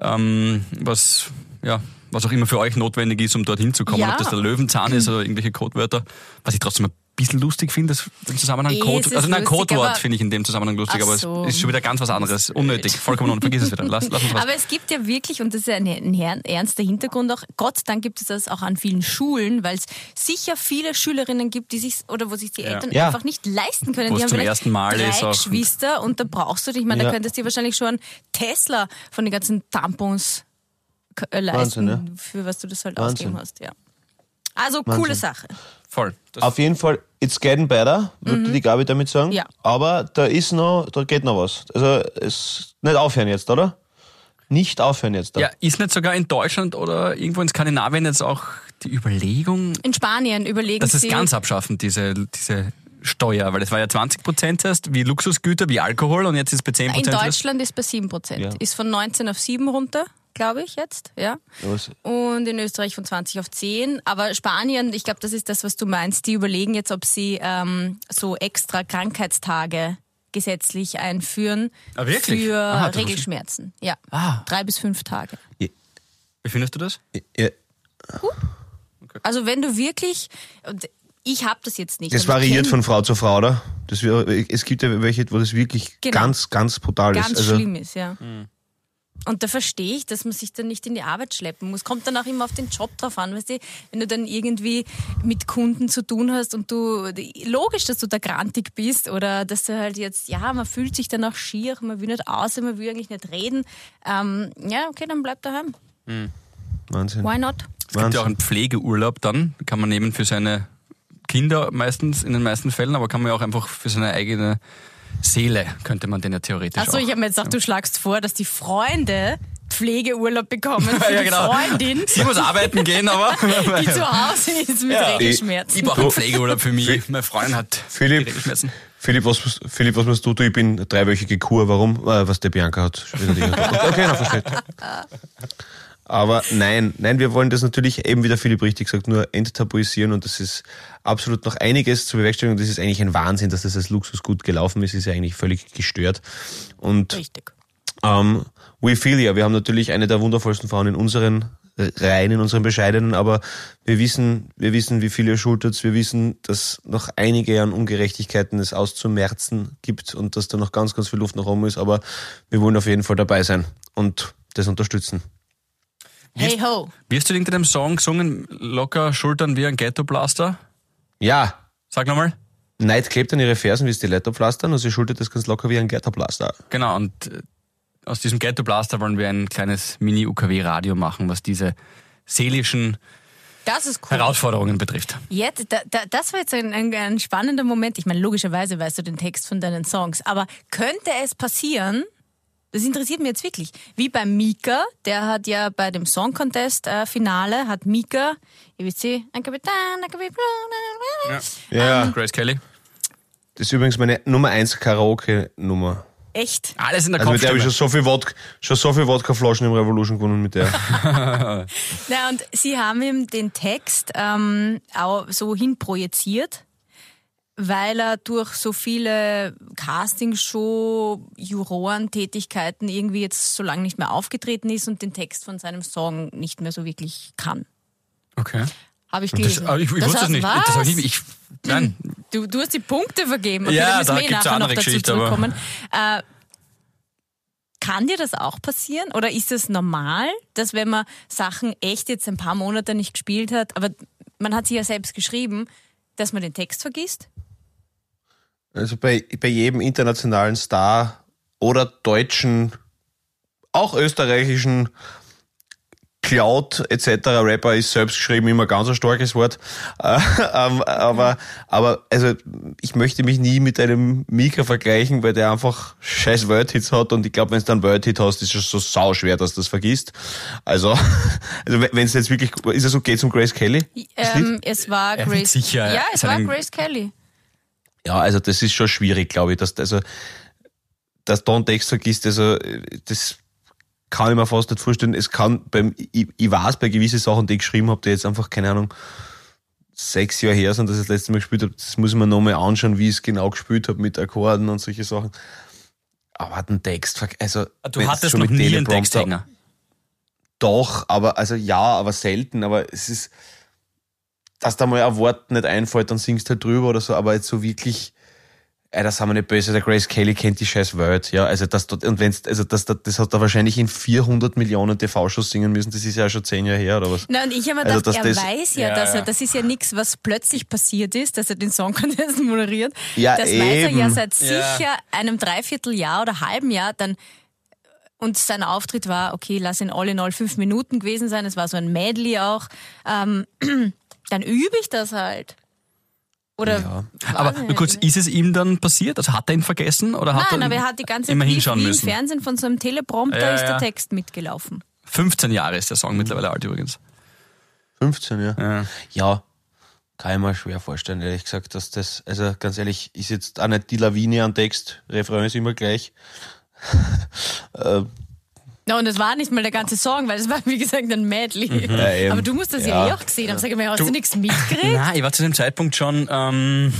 ähm, was ja was auch immer für euch notwendig ist, um dorthin zu kommen. Ja. Ob das der Löwenzahn ist oder irgendwelche Codewörter. Was ich trotzdem ein bisschen lustig finde, das im Zusammenhang Code, also nein, Codewort finde ich in dem Zusammenhang lustig, aber so. es ist schon wieder ganz was anderes. Unnötig, vollkommen unnötig. Vergiss es wieder. Lass, lass uns was. Aber es gibt ja wirklich, und das ist ein, ein ernster Hintergrund auch, Gott sei Dank gibt es das auch an vielen Schulen, weil es sicher viele Schülerinnen gibt, die sich, oder wo sich die Eltern Ja. einfach nicht leisten können. Wo die haben zum vielleicht ersten Mal drei. Geschwister und da brauchst du dich, ich meine, Ja. da könntest du dir wahrscheinlich schon einen Tesla von den ganzen Tampons äh, leisten, Wahnsinn, für was du das halt Wahnsinn. ausgeben hast, ja. Also, coole Sache. Voll. Das, Auf jeden Fall, it's getting better, würde die Gabi damit sagen. Mhm. Ja. Aber da ist noch, da geht noch was. Also es nicht aufhören jetzt, oder? Nicht aufhören jetzt. Da. Ja, ist nicht sogar in Deutschland oder irgendwo in Skandinavien jetzt auch die Überlegung, In Spanien überlegen dass es sie... ganz abschaffen, diese, diese Steuer? Weil das war ja 20 Prozent erst, wie Luxusgüter, wie Alkohol und jetzt ist es bei 10% in Prozent. Deutschland ist bei 7 Prozent. Ja. Ist von 19 auf 7 runter, glaube ich jetzt, ja. Was- Und in Österreich von 20 auf 10. Aber Spanien, ich glaube, das ist das, was du meinst, die überlegen jetzt, ob sie ähm, so extra Krankheitstage gesetzlich einführen Ah, wirklich? für Aha. Regelschmerzen. Ja, Ah. drei bis fünf Tage. Wie findest du das? Ja, Also wenn du wirklich, und ich habe das jetzt nicht. Ich variiert von Frau zu Frau, oder? Das, es gibt ja welche, wo das wirklich Genau. ganz, ganz brutal ganz ist. Also, schlimm ist, ja. Und da verstehe ich, dass man sich dann nicht in die Arbeit schleppen muss. Kommt dann auch immer auf den Job drauf an, weißt du, wenn du dann irgendwie mit Kunden zu tun hast und du, logisch, dass du da grantig bist oder dass du halt jetzt, ja, man fühlt sich dann auch schier, man will nicht aus, man will eigentlich nicht reden. Ähm, ja, okay, dann bleib daheim. Wahnsinn. Why not? Es gibt ja auch einen Pflegeurlaub dann, kann man nehmen für seine Kinder meistens, in den meisten Fällen, aber kann man ja auch einfach für seine eigene Seele, könnte man den ja theoretisch Achso, ich habe mir jetzt gedacht, du schlagst vor, dass die Freunde Pflegeurlaub bekommen (laughs) für Ja, die genau. Freundin, (laughs) Sie muss arbeiten gehen, aber (laughs) die zu Hause ist mit Regelschmerzen. ich brauche einen Pflegeurlaub für mich. Meine Freundin hat Philipp, Regelschmerzen. Philipp, was, musst- Philipp, was machst du? Du, ich bin dreiwöchige Kur. Warum? Äh, was der Bianca hat. Okay, na, versteht. Aber nein, nein, wir wollen das natürlich eben, wie der Philipp richtig sagt, nur enttabuisieren und das ist absolut noch einiges zu bewerkstelligen. Das ist eigentlich ein Wahnsinn, dass das als Luxusgut gelaufen ist, ist ja eigentlich völlig gestört. Und Richtig. ähm, we feel ya. Wir haben natürlich eine der wundervollsten Frauen in unseren Reihen, in unseren bescheidenen, aber wir wissen, wir wissen, wie viel ihr schuldet. Wir wissen, dass noch einige an Ungerechtigkeiten es auszumerzen gibt und dass da noch ganz, ganz viel Luft nach oben ist. Aber wir wollen auf jeden Fall dabei sein und das unterstützen. Hey ho. Wie hast du in dem Song gesungen? Locker Schultern wie ein Ghetto-Blaster? Ja, Sag nochmal. Neid klebt an ihre Fersen wie Stilettopflastern und sie schultet das ganz locker wie ein Ghettoplaster. Genau, und äh, aus diesem Ghetto Blaster wollen wir ein kleines Mini-UKW-Radio machen, was diese seelischen Das ist cool. Herausforderungen betrifft. Jetzt, da, da, das war jetzt ein, ein, ein spannender Moment. Ich meine, logischerweise weißt du den Text von deinen Songs, aber könnte es passieren, das interessiert mich jetzt wirklich, wie bei Mika, der hat ja bei dem Song Contest äh, Finale, hat Mika, ich will sie, ein Kapitän, ein Kapitän, Ja, Grace Kelly. das ist übrigens meine Nummer 1 Karaoke-Nummer. echt. Alles in der Also mit der habe ich Kopfstimme. schon so viel Wodka, schon so viel Wodkaflaschen im Revolution gewonnen mit der. (laughs) Na, und sie haben ihm den Text ähm, auch so hinprojiziert, weil er durch so viele Castingshow-Juroren-Tätigkeiten irgendwie jetzt so lange nicht mehr aufgetreten ist und den Text von seinem Song nicht mehr so wirklich kann. Okay. Habe ich Das, gelesen. aber ich ich Das wusste das heißt, nicht. Was? Das ich, ich, nein, Du, du hast die Punkte vergeben. Ja, da müssen da gibt's nachher eine noch andere dazu Geschichte, aber-. Äh, Kann dir das auch passieren? Oder ist es normal, dass wenn man Sachen echt jetzt ein paar Monate nicht gespielt hat, aber man hat sie ja selbst geschrieben, dass man den Text vergisst? Also bei, bei jedem internationalen Star oder deutschen, auch österreichischen Cloud etc. Rapper ist selbst geschrieben immer ganz ein starkes Wort. (laughs) Äh, ähm, aber, aber also ich möchte mich nie mit einem Mika vergleichen, weil der einfach scheiß Wordhits hat und ich glaube, wenn du dann Wordhit hast, ist es so sau schwer, dass du das vergisst. Also, (laughs) also wenn es jetzt wirklich, ist es okay zum Grace Kelly? Ähm, es war Grace. sicher ja, es war Grace Kelly. Ja, also das ist schon schwierig, glaube ich, dass also dass da einen Text vergisst, also das kann ich mir fast nicht vorstellen. Es kann beim ich, ich weiß bei gewissen Sachen, die ich geschrieben habe, die jetzt einfach keine Ahnung sechs Jahre her sind, dass ich das letzte Mal gespielt habe. Das muss ich mir nochmal anschauen, wie ich es genau gespielt habe mit Akkorden und solche Sachen. Aber den Text, also Du wenn's hattest schon noch mit nie einen Texthänger. Doch, aber also ja, aber selten. Aber es ist, dass da mal ein Wort nicht einfällt, dann singst du halt drüber oder so. Aber jetzt so wirklich, ey, das haben wir nicht böse. Der Grace Kelly kennt die scheiß Welt, ja. Also das dort und wenn's, also das, das, das hat er wahrscheinlich in 400 Millionen TV-Shows singen müssen. Das ist ja schon zehn Jahre her oder was? Na, und ich habe mir Also, gedacht, dass er das- weiß ja, Ja, dass er, das ist ja nichts, was plötzlich passiert ist, dass er den Song (laughs) Contest moderiert. Ja, das weiß er ja eben. seit Ja. sicher einem Dreivierteljahr oder halben Jahr dann und sein Auftritt war, okay, lass ihn all in all fünf Minuten gewesen sein, es war so ein Medley auch, ähm, (clears throat) dann übe ich das halt. Oder Ja. Aber nur kurz, ist es ihm dann passiert? Also hat er ihn vergessen? Oder hat Nein, er aber er hat die ganze immer Zeit im? Fernsehen von so einem Teleprompter Ja, ist der. Text mitgelaufen. 15 Jahre ist der Song mittlerweile alt übrigens. 15, ja. Ja. Ja, kann ich mir schwer vorstellen, ehrlich gesagt, dass das, also ganz ehrlich, ist jetzt auch nicht die Lawine an Text, Refrain ist immer gleich. (laughs) Na, und es war nicht mal der ganze Song, weil es war, wie gesagt, ein Medley. Ja, eben. Aber du musst das ja, Ja. eh auch gesehen haben. Sag mal, hast du, nichts mitgekriegt? Nein, ich war zu dem Zeitpunkt schon ähm,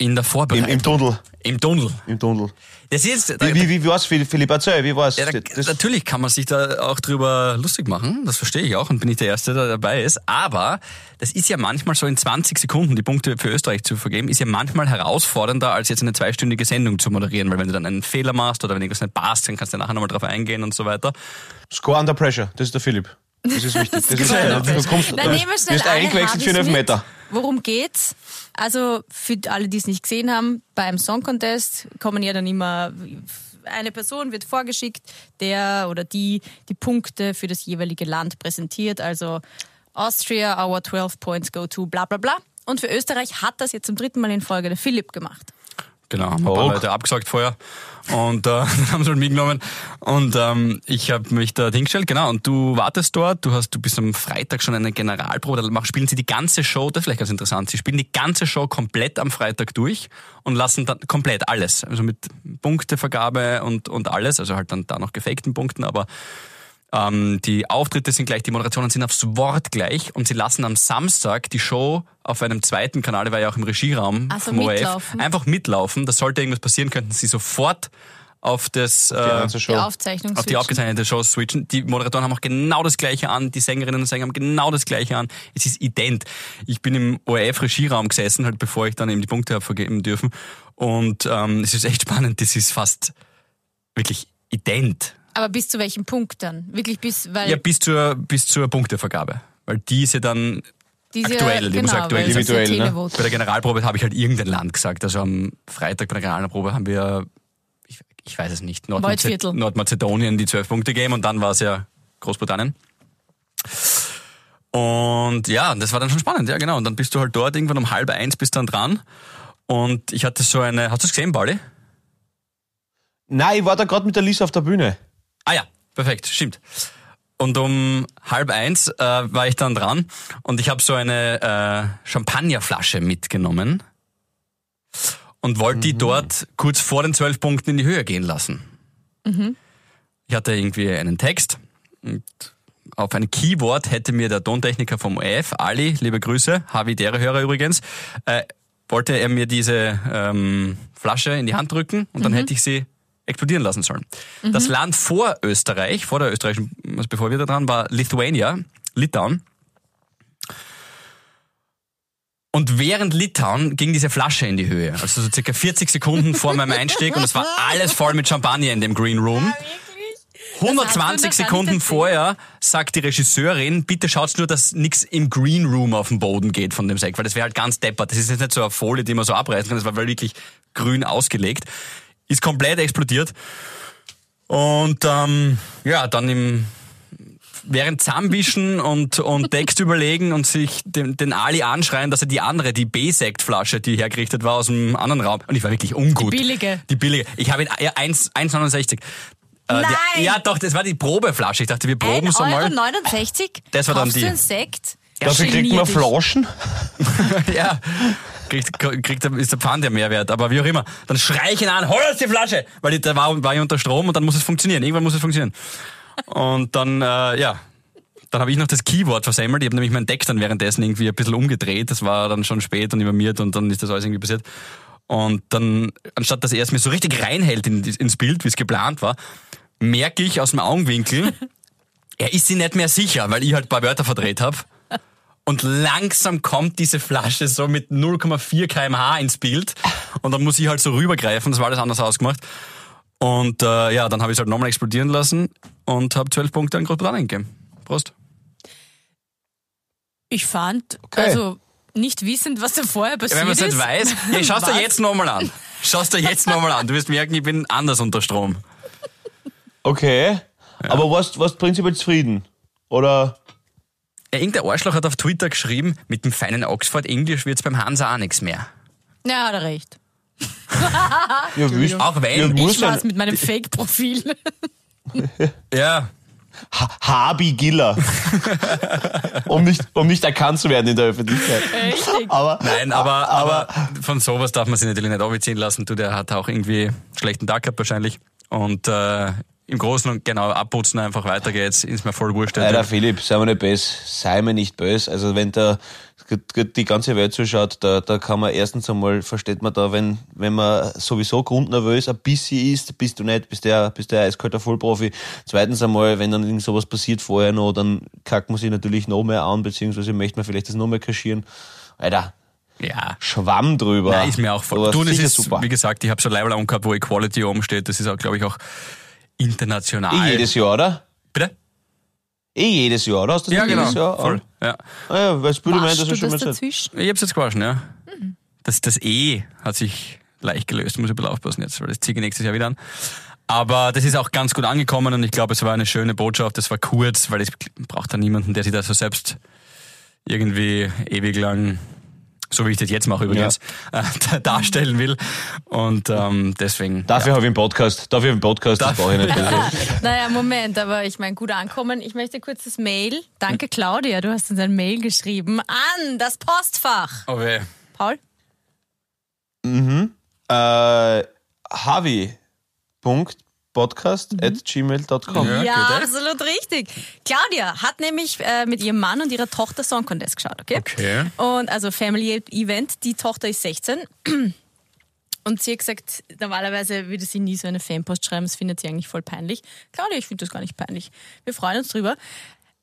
in der im, Vorbereitung. Im Tunnel. Im Tunnel. Im Tunnel. Das ist, Wie, wie, wie war's, Philipp? Erzähl, wie war's? Ja, da, natürlich kann man sich da auch drüber lustig machen, das verstehe ich auch und bin ich der Erste, der dabei ist. Aber das ist ja manchmal so in 20 Sekunden die Punkte für Österreich zu vergeben, ist ja manchmal herausfordernder, als jetzt eine zweistündige Sendung zu moderieren, weil wenn du dann einen Fehler machst oder wenn irgendwas nicht passt, dann kannst du nachher nochmal drauf eingehen und so weiter. Score under pressure, das ist der Philipp. Das ist wichtig. (laughs) Das ist, Score under du kommst, Dann nehmen wir schnell wirst eingewechselt für einen. Elfmeter. Worum geht's? Also für alle, die es nicht gesehen haben, beim Song Contest kommen ja dann immer eine Person wird vorgeschickt, der oder die die Punkte für das jeweilige Land präsentiert. Also Austria, our 12 points go to, bla bla bla. Und für Österreich hat das jetzt zum dritten Mal in Folge der Philipp gemacht. Genau, haben ein paar. Leute abgesagt vorher. Und äh, (laughs) dann haben sie halt mitgenommen. Und ähm, ich habe mich da hingestellt, genau, und du wartest dort, du hast, du bist am Freitag schon eine Generalprobe, da machen, spielen sie die ganze Show, das ist vielleicht ganz interessant, sie spielen die ganze Show komplett am Freitag durch und lassen dann komplett alles, also mit Punktevergabe und, und alles, also halt dann da noch gefakten Punkten, aber ähm, die Auftritte sind gleich, die Moderationen sind aufs Wort gleich und sie lassen am Samstag die Show auf einem zweiten Kanal, der war ja auch im Regieraum Ach so, vom ORF, mitlaufen. einfach mitlaufen. Da sollte irgendwas passieren, könnten sie sofort auf das äh, Die Aufzeichnung auf die switchen. aufgezeichnete Show switchen. Die Moderatoren haben auch genau das Gleiche an, die Sängerinnen und Sänger haben genau das Gleiche an. Es ist ident. Ich bin im ORF-Regieraum gesessen, halt bevor ich dann eben die Punkte habe vergeben dürfen. Und ähm, es ist echt spannend. Das ist fast wirklich ident. Aber bis zu welchem Punkt dann? Wirklich bis, weil Ja, bis zur, bis zur Punktevergabe. Weil diese dann diese, aktuell, die genau, muss aktuell ja Individuell, ne? Bei der Generalprobe habe ich halt irgendein Land gesagt. Also am Freitag bei der Generalprobe haben wir, ich, ich weiß es nicht, Nordmaze. Nordmazedonien die zwölf Punkte gegeben und dann war es ja Großbritannien. Und ja, das war dann schon spannend, ja genau. Und dann bist du halt dort irgendwann um halb eins bist dann dran. Und ich hatte so eine, hast du es gesehen, Pauli? Nein, ich war da gerade mit der Lisa auf der Bühne. Ah ja, perfekt, stimmt. Und um halb eins äh, war ich dann dran und ich habe so eine äh, Champagnerflasche mitgenommen und wollte die dort kurz vor den zwölf Punkten in die Höhe gehen lassen. Ich hatte irgendwie einen Text und auf ein Keyword hätte mir der Tontechniker vom ORF, Ali, liebe Grüße, Havidere Hörer übrigens, äh, wollte er mir diese ähm, Flasche in die Hand drücken und dann hätte ich sie explodieren lassen sollen. Das Land vor Österreich, vor der österreichischen, also bevor wir da dran, war Lithuania, Litauen. Und während Litauen ging diese Flasche in die Höhe. Also so circa 40 Sekunden vor meinem Einstieg und es war (laughs) alles voll mit Champagner in dem Green Room. 120 noch gar Sekunden vorher sagt die Regisseurin, bitte schaut nur, dass nichts im Green Room auf dem Boden geht von dem Sekt, weil das wäre halt ganz deppert. Das ist jetzt nicht so eine Folie, die man so abreißen kann, das war wirklich grün ausgelegt. Ist komplett explodiert. Und ähm, ja, dann im während Zahnwischen (laughs) und, und Text überlegen und sich den, den Ali anschreien, dass er die andere, die B-Sektflasche, die hergerichtet war aus dem anderen Raum, und ich war wirklich ungut. Die billige. Die billige. Ich habe ihn, ja, 1 1,69. Äh, Nein! Die, ja, doch, das war die Probeflasche. Ich dachte, wir proben 1,69 so mal. Euro? 69? Das war dann Kaufst die. du einen Sekt? Dafür kriegt man. Flaschen. (laughs) (laughs) ja, kriegt, kriegt, ist der Pfand der Mehrwert, aber wie auch immer. Dann schrei ich ihn an, hol uns die Flasche! Weil da war, war ich unter Strom und dann muss es funktionieren. Irgendwann muss es funktionieren. Und dann, äh, ja, dann habe ich noch das Keyword versemmelt. Ich habe nämlich meinen Text dann währenddessen irgendwie ein bisschen umgedreht. Das war dann schon spät und informiert und dann ist das alles irgendwie passiert. Und dann, anstatt dass er es mir so richtig reinhält in, ins Bild, wie es geplant war, merke ich aus dem Augenwinkel, (laughs) er ist sich nicht mehr sicher, weil ich halt ein paar Wörter verdreht habe. Und langsam kommt diese Flasche so mit 0,4 kmh ins Bild. Und dann muss ich halt so rübergreifen. Das war alles anders ausgemacht. Und äh, ja, dann habe ich es halt nochmal explodieren lassen und habe 12 Punkte an Großbritannien gegeben. Prost. Ich fand, Okay. also nicht wissend, was da vorher Ja, passiert wenn man es nicht ist. weiß, (laughs) ja, schau dir Was? jetzt nochmal an. Schau dir jetzt nochmal an. Du wirst merken, ich bin anders unter Strom. Okay. Aber warst, warst prinzipiell zufrieden? Oder? Irgendein Arschloch hat auf Twitter geschrieben, mit dem feinen Oxford Englisch wird's beim Hansa auch nichts mehr. Ja, hat er recht. Ja, wüsst, Auch wenn- ja, Ich war's mit meinem Fake-Profil. Ja, Ha- Habi Giller. um, nicht, um nicht erkannt zu werden in der Öffentlichkeit. Richtig. Aber, Nein, aber, aber von sowas darf man sich natürlich nicht aufziehen lassen. Du, der hat auch irgendwie einen schlechten Tag gehabt wahrscheinlich. Und äh, im Großen und genau abputzen einfach weiter geht's. Ist mir voll wurscht. Alter Philipp, sei mir nicht böse, sei mir nicht böse. Also wenn da die ganze Welt zuschaut, da, da kann man erstens einmal, versteht man da, wenn, wenn man sowieso grundnervös ein bisschen ist, bist du nicht, bist der, bist der eiskalter Vollprofi. Zweitens einmal, wenn dann irgend sowas passiert vorher noch, dann kackt man sich natürlich noch mehr an, beziehungsweise möchte man vielleicht das noch mehr kaschieren. Alter, Ja. Schwamm drüber. Nein, ist mir auch voll. Du, das ist, super. wie gesagt, ich habe so Leiberl umgehabt, wo Equality oben steht. Das ist auch, glaube ich, auch international. Eh jedes Jahr, oder? Bitte? Eh jedes Jahr, oder? Hast du das Ja, genau. jedes Jahr? Voll. Ja. Ah, ja, weil Spüle meint, das ist schon das mal dazwischen? Ich hab's jetzt gewaschen, ja. Das, das E hat sich leicht gelöst, muss ich ein bisschen aufpassen jetzt, weil das ziehe ich nächstes Jahr wieder an. Aber das ist auch ganz gut angekommen und ich glaube, es war eine schöne Botschaft, es war kurz, weil es braucht da niemanden, der sich da so selbst irgendwie ewig lang, so wie ich das jetzt mache übrigens, äh, (laughs) darstellen will. Und ähm, deswegen. Dafür habe ich einen Podcast. Dafür habe ich einen Podcast, das brauche ich nicht. (laughs) Naja, Moment, aber ich meine, gut ankommen. Ich möchte kurz das Mail. Danke, Claudia, du hast uns ein Mail geschrieben an das Postfach. Oh weh. Paul? äh, Havi.podcast at gmail.com. Ja, Ja, absolut richtig. Claudia hat nämlich äh, mit ihrem Mann und ihrer Tochter Song Contest geschaut, okay? Okay. Und also Family Event, die Tochter ist 16. (clears throat) Und sie hat gesagt, normalerweise würde sie nie so eine Fanpost schreiben, das findet sie eigentlich voll peinlich. Claudia, ich finde das gar nicht peinlich. Wir freuen uns drüber.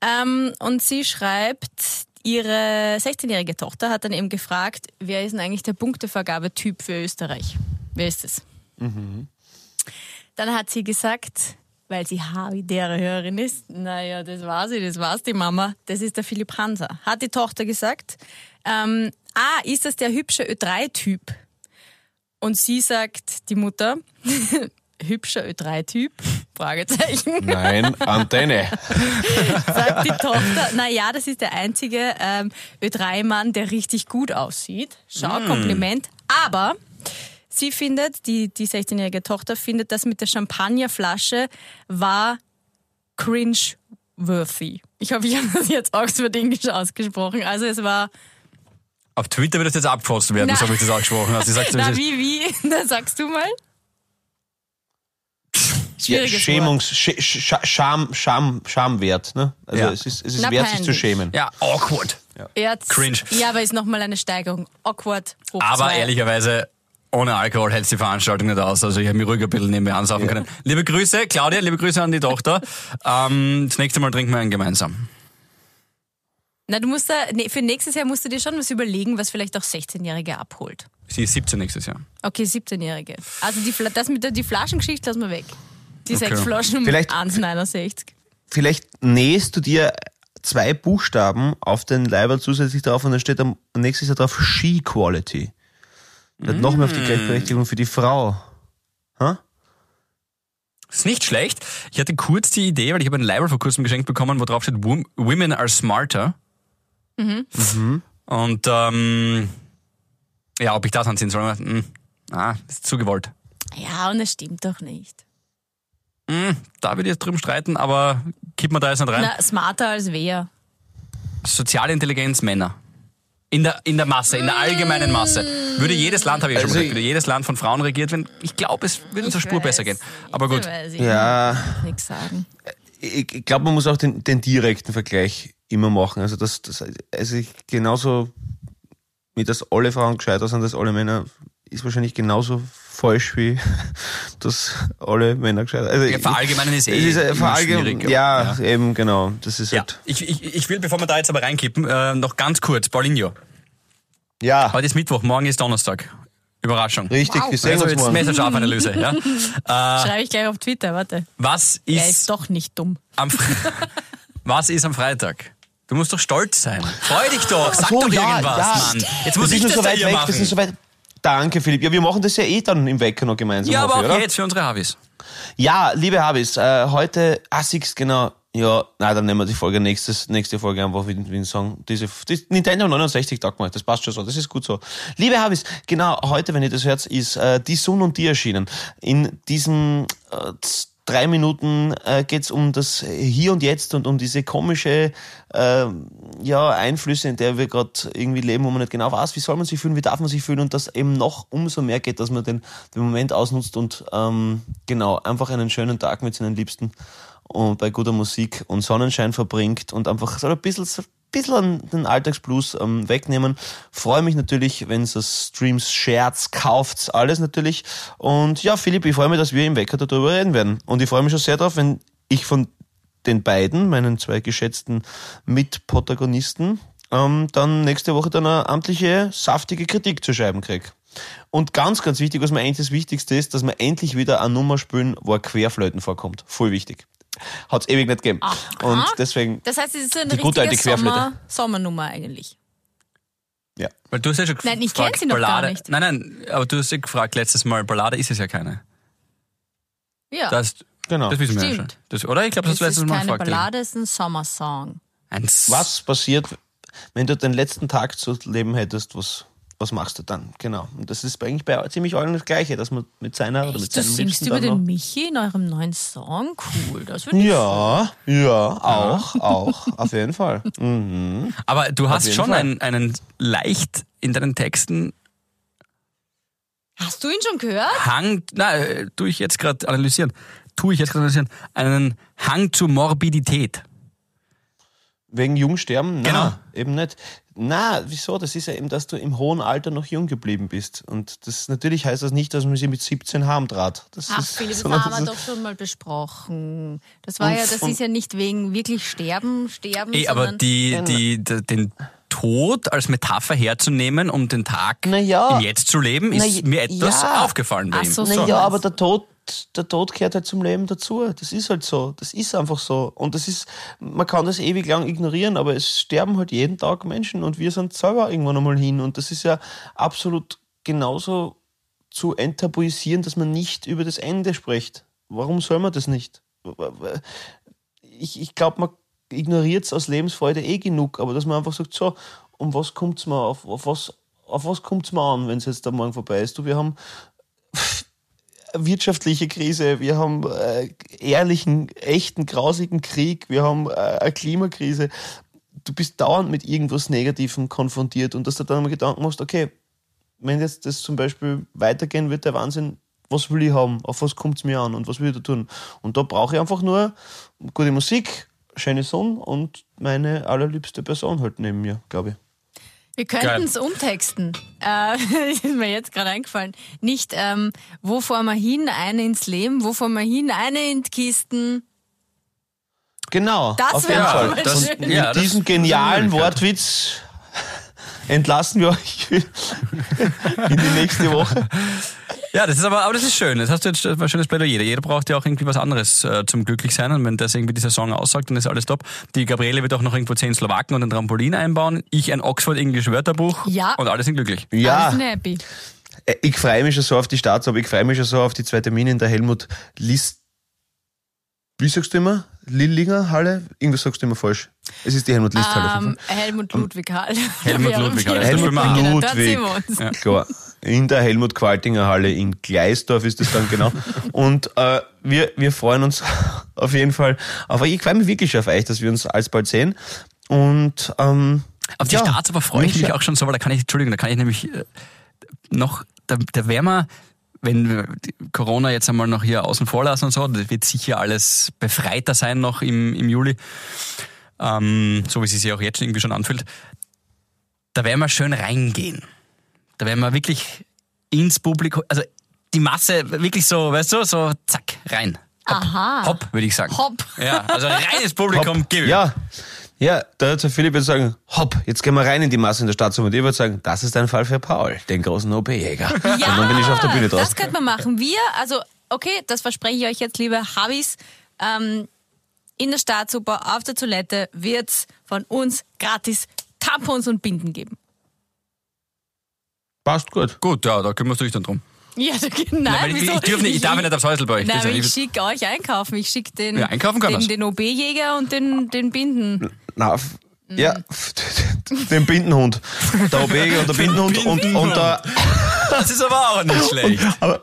Ähm, und sie schreibt, ihre 16-jährige Tochter hat dann eben gefragt, wer ist denn eigentlich der Punktevergabetyp für Österreich? Wer ist es? Dann hat sie gesagt, weil sie havidere Hörerin ist, naja, das war sie, das war's die Mama, das ist der Philipp Hanser. Hat die Tochter gesagt, ähm, ah, ist das der hübsche Ö3-Typ? Und sie sagt, die Mutter, (laughs) hübscher Ö3-Typ? Fragezeichen. Nein, Antenne. (laughs) Sagt die Tochter, naja, das ist der einzige ähm, Ö3-Mann, der richtig gut aussieht. Schau, Kompliment. Aber sie findet, die, die 16-jährige Tochter findet, das mit der Champagnerflasche war cringe-worthy. Ich hoffe, ich habe das jetzt Oxford-Englisch ausgesprochen. Also es war, Auf Twitter wird das jetzt abgefasst werden, Na. so habe ich das ausgesprochen. Also ich (laughs) na wie wie, (laughs) na sagst du mal. Ja, Schwieriges Wort. Schämungs, Sch, Sch, Scham, Scham, Schamwert, ne? Also Ja. es ist, es ist Na, wert, sich zu peinlich. schämen. Ja, awkward. Jetzt, Cringe. Ja, aber ist nochmal eine Steigerung. Awkward. Hoch Aber zwei. ehrlicherweise, ohne Alkohol hält die Veranstaltung nicht aus. Also ich habe mich ruhig ein bisschen nebenbei ansaufen können. Liebe Grüße, Claudia, liebe Grüße an die Tochter. Ähm, das nächste Mal trinken wir einen gemeinsam. Na, du musst da, nee, für nächstes Jahr musst du dir schon was überlegen, was vielleicht auch 16-Jährige abholt. Sie ist 17 nächstes Jahr. Okay, 17-Jährige. Also die, das mit der die Flaschengeschichte lassen wir weg. Die Okay. sechs Flaschen um Vielleicht- 1,69. Vielleicht nähst du dir zwei Buchstaben auf den Leiber zusätzlich drauf und dann steht am nächstes Jahr drauf She Quality. Dann noch mehr auf die Gleichberechtigung für die Frau. Ha? Ist nicht schlecht. Ich hatte kurz die Idee, weil ich habe ein Label vor kurzem geschenkt bekommen, wo drauf steht, "Wom- Women are smarter. Mhm. Und ähm, ja, ob ich das anziehen soll, hm, ah, ist zu gewollt. Ja, und es stimmt doch nicht. Hm, da würde ich jetzt drüben streiten, aber kipp mir da jetzt nicht rein. Na, smarter als wer? Soziale Intelligenz Männer. In der, in der Masse, in der allgemeinen Masse. Würde jedes Land, habe ich ja schon Also gesagt, würde jedes Land von Frauen regiert werden. Ich glaube, es würde uns eine Spur weiß besser gehen. Aber gut. weiß ich Ja, nichts sagen. ich, ich glaube, man muss auch den, den direkten Vergleich immer machen. Also das, das also ich, genauso wie das alle Frauen gescheiter sind, dass alle Männer, ist wahrscheinlich genauso falsch wie (laughs) dass alle Männer gescheiter Also Ja, verallgemeinern ist eh es ist, äh, verallgemein- schwierig. Ja, eben genau. Das ist Ja, halt. ich, ich, ich will, bevor wir da jetzt aber reinkippen, äh, noch ganz kurz, Paulinho. Ja, Heute ist Mittwoch, morgen ist Donnerstag. Überraschung. richtig. Wir sehen Also uns jetzt morgen. Messerscharf-Analyse. Ja? (laughs) Schreibe ich gleich auf Twitter, warte. Was Er ist, ist doch nicht dumm. am, (laughs) was ist am Freitag? Du musst doch stolz sein. Freu dich doch, sag so, doch ja, irgendwas, ja. Mann. Jetzt Wir muss ich sind das so da weit hier weg. machen. Wir sind so weit. Danke, Philipp. Ja, wir machen das ja eh dann im Wecker noch gemeinsam. ja, aber ich, auch oder? jetzt für unsere Havis. Ja, liebe Habis, äh, heute, ah, siehst genau, ja, na, dann nehmen wir die Folge nächstes, nächste Folge einfach wie, wie ein Song. Diese, die Nintendo 69 Tag mal, das passt schon so, das ist gut so. Liebe Habis, genau, heute, wenn ihr das hört, ist äh, Die Sun und die erschienen. In diesen äh, drei Minuten äh, geht's um das Hier und Jetzt und um diese komische äh, ja, Einflüsse, in der wir gerade irgendwie leben, wo man nicht genau weiß, wie soll man sich fühlen, wie darf man sich fühlen und das eben noch umso mehr geht, dass man den, den Moment ausnutzt und ähm, genau einfach einen schönen Tag mit seinen Liebsten und bei guter Musik und Sonnenschein verbringt und einfach so ein bisschen, bisschen den Alltagsblues ähm, wegnehmen. Freue mich natürlich, wenn es Streams, Shares, kauft, alles natürlich. Und ja, Philipp, ich freue mich, dass wir im Wecker darüber reden werden. Und ich freue mich schon sehr darauf, wenn ich von den beiden, meinen zwei geschätzten Mitprotagonisten, ähm, dann nächste Woche dann eine amtliche, saftige Kritik zu schreiben krieg. Und ganz, ganz wichtig, was mir eigentlich das Wichtigste ist, dass wir endlich wieder eine Nummer spielen, wo ein Querflöten vorkommt. Voll wichtig. Hat's ewig nicht gegeben. Und deswegen, Das heißt, es ist so eine Die gute richtige alte Querflöte. Sommer, Sommernummer eigentlich. ja. Weil du hast ja schon Nein, ich gefragt, kenn sie noch gar Ballade. nicht. Nein, nein, aber du hast ja gefragt letztes Mal, Ballade ist es ja keine. Ja, Das, Genau. das wissen wir ja schon. Stimmt. Das, oder? Ich glaube, das das letztes Mal gefragt. Ballade, es ist ein Sommersong. Ein Was passiert, wenn du den letzten Tag zu leben hättest, was, was machst du dann? Genau. Und das ist eigentlich bei ziemlich allen das Gleiche, dass man mit seiner oder mit Echt, du seinem singst Liebsten über den Michi in eurem neuen Song? Cool, das würde ich Ja, ja, auch, auch, auf jeden Fall. (laughs) Mhm. Aber du hast schon einen, einen leicht in deinen Texten Hast du ihn schon gehört? Hang, na, äh, tue ich jetzt gerade analysieren, tue ich jetzt gerade analysieren, einen Hang zu Morbidität. Wegen Jungsterben? Na, Genau. eben nicht. Na, wieso? Das ist ja eben, dass du im hohen Alter noch jung geblieben bist. Und das natürlich heißt das nicht, dass man sie mit 17 harmtrat. Das Ach, ist, Philipp, das (laughs) haben wir das doch schon mal besprochen. Das war Und- ja, das und- ist ja nicht wegen wirklich Sterben, Sterben, Ey, aber die, die, d- den Tod als Metapher herzunehmen, um den Tag Na ja. im Jetzt zu leben, ist Na ja, mir etwas ja. aufgefallen bei Ach ihm. so, Naja, aber der Tod, der Tod gehört halt zum Leben dazu. Das ist halt so. Das ist einfach so. Und das ist, man kann das ewig lang ignorieren, aber es sterben halt jeden Tag Menschen und wir sind selber irgendwann einmal hin. Und das ist ja absolut genauso zu enttabuisieren, dass man nicht über das Ende spricht. Warum soll man das nicht? Ich, ich glaube, man ignoriert es aus Lebensfreude eh genug, aber dass man einfach sagt, so, um was kommt es mir, auf, auf was, auf was kommt es mir an, wenn es jetzt am Morgen vorbei ist? Du, wir haben wirtschaftliche Krise, wir haben äh, ehrlichen, echten, grausigen Krieg, wir haben äh, eine Klimakrise. Du bist dauernd mit irgendwas Negativem konfrontiert und dass du dann mal Gedanken machst, okay, wenn jetzt das zum Beispiel weitergehen wird, der Wahnsinn, was will ich haben, auf was kommt es mir an und was will ich da tun? Und da brauche ich einfach nur gute Musik, schöne Sonne und meine allerliebste Person halt neben mir, glaube ich. Wir könnten es umtexten. Äh, (laughs) ist mir jetzt gerade eingefallen. Nicht, ähm, wo fahren wir hin, eine ins Leben, wo fahren wir hin, eine in die Kisten. Genau, Das auf wäre jeden Fall. Das- schön. ja, Mit das diesem genialen. Wortwitz entlassen wir euch (laughs) in die nächste Woche. Ja, das ist aber, aber das ist schön. Das hast du jetzt ein schönes Plädoyer. Jeder braucht ja auch irgendwie was anderes äh, zum Glücklichsein. Und wenn das irgendwie dieser Song aussagt, dann ist alles top. Die Gabriele wird auch noch irgendwo zehn Slowaken und ein Trampolin einbauen. Ich ein Oxford English Wörterbuch. Ja. Und alle sind glücklich. Ja, Alles happy. äh, ich freue mich schon so auf die Starts, aber ich freue mich schon so auf die zwei Termine in der Helmut List. Wie sagst du immer? Lillinger Halle? Irgendwas sagst du immer falsch. Es ist die Helmut List Halle. Ähm, Helmut Ludwig Hall. Helmut Ludwig wir. Hall. Helmut Genau, Genau, Ludwig. wir uns. Ja. Klar. In der Helmut Qualtinger Halle in Gleisdorf ist das dann genau. Und äh, wir, wir freuen uns (laughs) auf jeden Fall. Aber ich freue mich wirklich auf euch, dass wir uns alsbald sehen. Und ähm, Auf die ja, Starts aber freue ich mich auch schon so, weil da kann ich, Entschuldigung, da kann ich nämlich äh, noch, da, da wären wir, wenn wir Corona jetzt einmal noch hier außen vor lassen und so, das wird sicher alles befreiter sein noch im, im Juli, ähm, so wie es sich ja auch jetzt irgendwie schon anfühlt. Da werden wir schön reingehen. Da werden wir wirklich ins Publikum, also die Masse wirklich so, weißt du, so zack, rein. Hopp, Aha. Hopp, würde ich sagen. Hopp. Ja, also reines (laughs) Publikum, Hopp. gib ihm. Ja, ja, da wird der Philipp jetzt sagen, hopp, jetzt gehen wir rein in die Masse in der Stadt. Und ich würde sagen, das ist ein Fall für Paul, den großen OP-Jäger. Und dann bin ich auf der Bühne das draußen. könnte man machen. Wir, also, okay, das verspreche ich euch jetzt, liebe Habis, ähm, in der Staatsoper auf der Toilette wird's von uns gratis Tampons und Binden geben. Passt gut. Gut, ja, da kümmerst du dich dann drum. Ja, da, nein, weil ich- wieso? ich dürf nicht- ich darf nicht aufs Häusl bei euch. Nein, Das ja ich schicke euch einkaufen. Ich schicke den, Ja, den, den OB-Jäger und den, den Binden. Na, f- ja, (laughs) den Bindenhund. Der OP-Jäger und der Bindenhund und, und der, Das ist aber auch nicht (laughs) schlecht. aber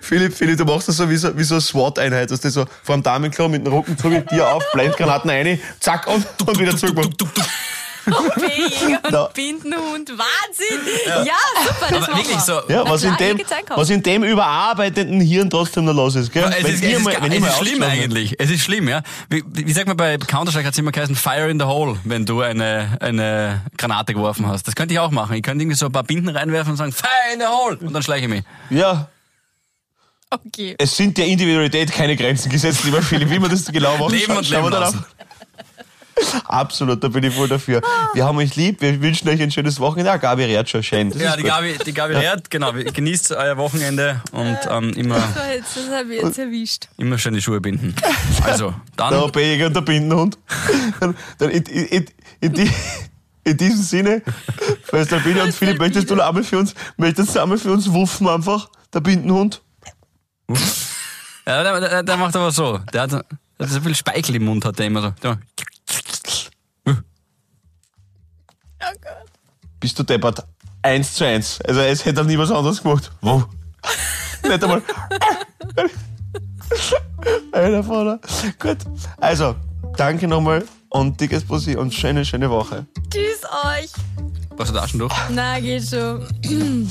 Philipp, Philipp, du machst das so wie so, wie so eine SWAT-Einheit, dass du so vor dem Damenklo mit dem Rücken zurück, dir auf, Blendgranaten rein, zack und, und wieder zurück. Und Da- Bindenhund. Wahnsinn! Ja, super, das Aber wirklich wir. so. Ja, was in, dem, was in dem überarbeiteten Hirn trotzdem noch los ist, gell? Es ist, es ist, mal- es ist schlimm eigentlich. Es ist schlimm, ja. Wie, wie sagt man bei Counter-Strike hat es immer geheißen, Fire in the Hole, wenn du eine, eine Granate geworfen hast. Das könnte ich auch machen. Ich könnte irgendwie so ein paar Binden reinwerfen und sagen, Fire in the Hole! Und dann schleiche ich mich. Ja, Okay. es sind der Individualität keine Grenzen gesetzt, lieber Philipp. Wie man das genau macht, Leben und leben lassen. Absolut, da bin ich voll dafür. Wir haben euch lieb, wir wünschen euch ein schönes Wochenende. Ah, Gabi rät schon schön. Das Ja, die gut. Gabi, die Gabi Rehrt, genau. Genießt euer Wochenende und ähm, immer, So, jetzt, das habe ich jetzt erwischt. immer schön die Schuhe binden. Also, Der dann, OP-Jäger und der Bindenhund. Dann, in, in, in, in, die, in diesem Sinne, Schwester Biene und Philipp, möchtest du einmal für uns, möchtest du einmal für uns wuffen einfach? Der Bindenhund? ja, der, der, der macht aber so. Der hat, der hat so viel Speichel im Mund, hat der immer so. Bist du deppert? Eins zu eins. Also es hätte er nie was anderes gemacht. Wow. Nicht einmal. (laughs) Alter Vater. Gut. Also, danke nochmal und dickes Bussi und schöne, schöne Woche. Tschüss euch. Warst du da schon durch? Na, geht schon. (clears throat)